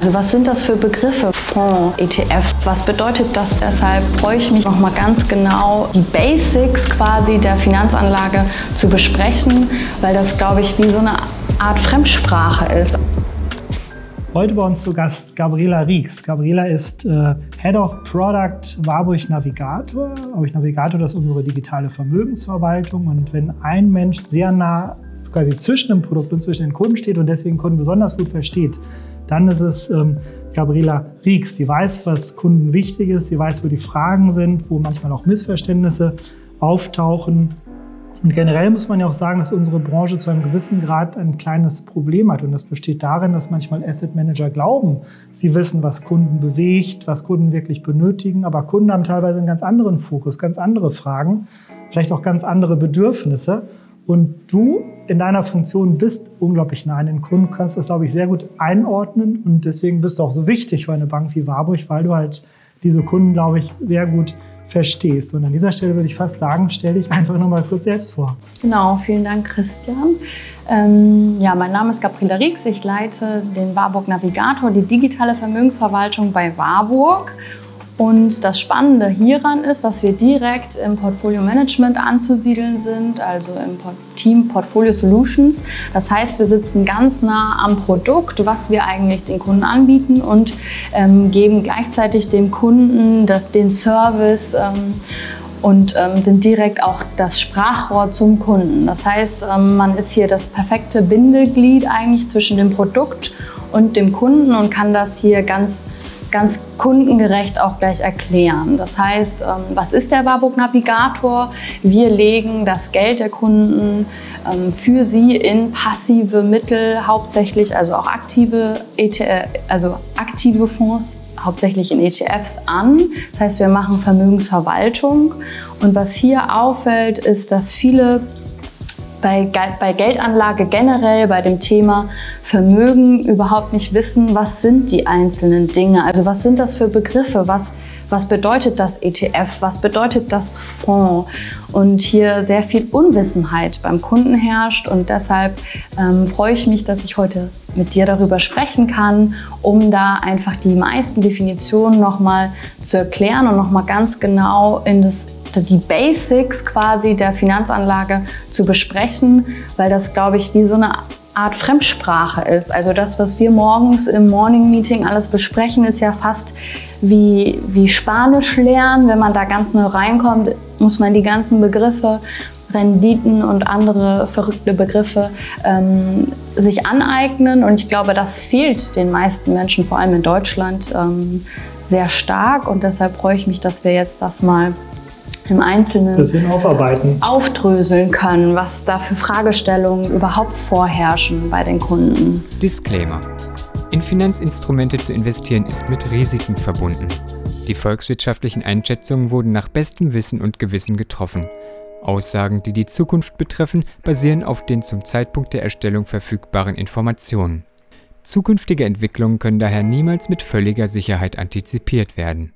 Also was sind das für Begriffe? Fonds, ETF, was bedeutet das? Deshalb freue ich mich nochmal ganz genau, die Basics quasi der Finanzanlage zu besprechen, weil das, glaube ich, wie so eine Art Fremdsprache ist. Heute bei uns zu Gast Gabriela Rieks. Gabriela ist äh, Head of Product Warburg Navigator. Warburg Navigator, das ist unsere digitale Vermögensverwaltung. Und wenn ein Mensch sehr nah quasi zwischen dem Produkt und zwischen den Kunden steht und deswegen Kunden besonders gut versteht, dann ist es ähm, Gabriela Rieks. Die weiß, was Kunden wichtig ist, sie weiß, wo die Fragen sind, wo manchmal auch Missverständnisse auftauchen. Und generell muss man ja auch sagen, dass unsere Branche zu einem gewissen Grad ein kleines Problem hat. Und das besteht darin, dass manchmal Asset Manager glauben, sie wissen, was Kunden bewegt, was Kunden wirklich benötigen. Aber Kunden haben teilweise einen ganz anderen Fokus, ganz andere Fragen, vielleicht auch ganz andere Bedürfnisse. Und du in deiner Funktion bist unglaublich nah an den Kunden, kannst das, glaube ich, sehr gut einordnen. Und deswegen bist du auch so wichtig für eine Bank wie Warburg, weil du halt diese Kunden, glaube ich, sehr gut verstehst. Und an dieser Stelle würde ich fast sagen, stell dich einfach nochmal kurz selbst vor. Genau, vielen Dank, Christian. Ähm, ja, mein Name ist Gabriela Riegs. Ich leite den Warburg Navigator, die digitale Vermögensverwaltung bei Warburg. Und das Spannende hieran ist, dass wir direkt im Portfolio Management anzusiedeln sind, also im Team Portfolio Solutions. Das heißt, wir sitzen ganz nah am Produkt, was wir eigentlich den Kunden anbieten und ähm, geben gleichzeitig dem Kunden das, den Service ähm, und ähm, sind direkt auch das Sprachrohr zum Kunden. Das heißt, ähm, man ist hier das perfekte Bindeglied eigentlich zwischen dem Produkt und dem Kunden und kann das hier ganz ganz kundengerecht auch gleich erklären. Das heißt, ähm, was ist der Warburg Navigator? Wir legen das Geld der Kunden ähm, für sie in passive Mittel, hauptsächlich also auch aktive, ETF, also aktive Fonds hauptsächlich in ETFs an. Das heißt, wir machen Vermögensverwaltung. Und was hier auffällt, ist, dass viele bei, bei Geldanlage generell, bei dem Thema Vermögen überhaupt nicht wissen, was sind die einzelnen Dinge. Also was sind das für Begriffe? Was, was bedeutet das ETF? Was bedeutet das Fonds? Und hier sehr viel Unwissenheit beim Kunden herrscht. Und deshalb ähm, freue ich mich, dass ich heute mit dir darüber sprechen kann, um da einfach die meisten Definitionen nochmal zu erklären und nochmal ganz genau in das die Basics quasi der Finanzanlage zu besprechen, weil das, glaube ich, wie so eine Art Fremdsprache ist. Also das, was wir morgens im Morning Meeting alles besprechen, ist ja fast wie, wie Spanisch lernen. Wenn man da ganz neu reinkommt, muss man die ganzen Begriffe, Renditen und andere verrückte Begriffe ähm, sich aneignen. Und ich glaube, das fehlt den meisten Menschen, vor allem in Deutschland, ähm, sehr stark. Und deshalb freue ich mich, dass wir jetzt das mal im Einzelnen aufarbeiten. aufdröseln können, was da für Fragestellungen überhaupt vorherrschen bei den Kunden. Disclaimer. In Finanzinstrumente zu investieren ist mit Risiken verbunden. Die volkswirtschaftlichen Einschätzungen wurden nach bestem Wissen und Gewissen getroffen. Aussagen, die die Zukunft betreffen, basieren auf den zum Zeitpunkt der Erstellung verfügbaren Informationen. Zukünftige Entwicklungen können daher niemals mit völliger Sicherheit antizipiert werden.